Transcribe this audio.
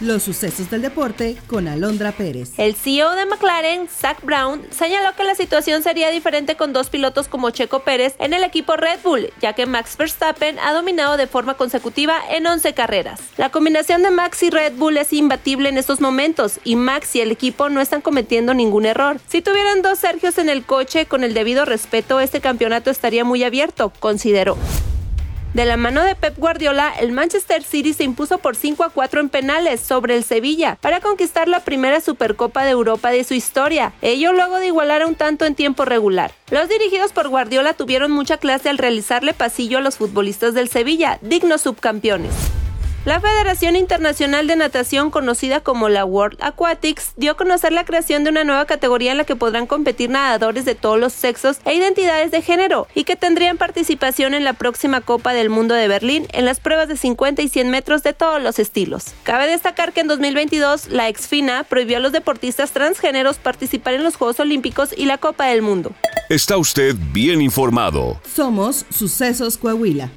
Los sucesos del deporte con Alondra Pérez. El CEO de McLaren, Zach Brown, señaló que la situación sería diferente con dos pilotos como Checo Pérez en el equipo Red Bull, ya que Max Verstappen ha dominado de forma consecutiva en 11 carreras. La combinación de Max y Red Bull es imbatible en estos momentos y Max y el equipo no están cometiendo ningún error. Si tuvieran dos Sergios en el coche con el debido respeto, este campeonato estaría muy abierto, consideró. De la mano de Pep Guardiola, el Manchester City se impuso por 5 a 4 en penales sobre el Sevilla para conquistar la primera Supercopa de Europa de su historia, ello luego de igualar a un tanto en tiempo regular. Los dirigidos por Guardiola tuvieron mucha clase al realizarle pasillo a los futbolistas del Sevilla, dignos subcampeones. La Federación Internacional de Natación, conocida como la World Aquatics, dio a conocer la creación de una nueva categoría en la que podrán competir nadadores de todos los sexos e identidades de género y que tendrían participación en la próxima Copa del Mundo de Berlín en las pruebas de 50 y 100 metros de todos los estilos. Cabe destacar que en 2022 la exfina prohibió a los deportistas transgéneros participar en los Juegos Olímpicos y la Copa del Mundo. Está usted bien informado. Somos Sucesos Coahuila.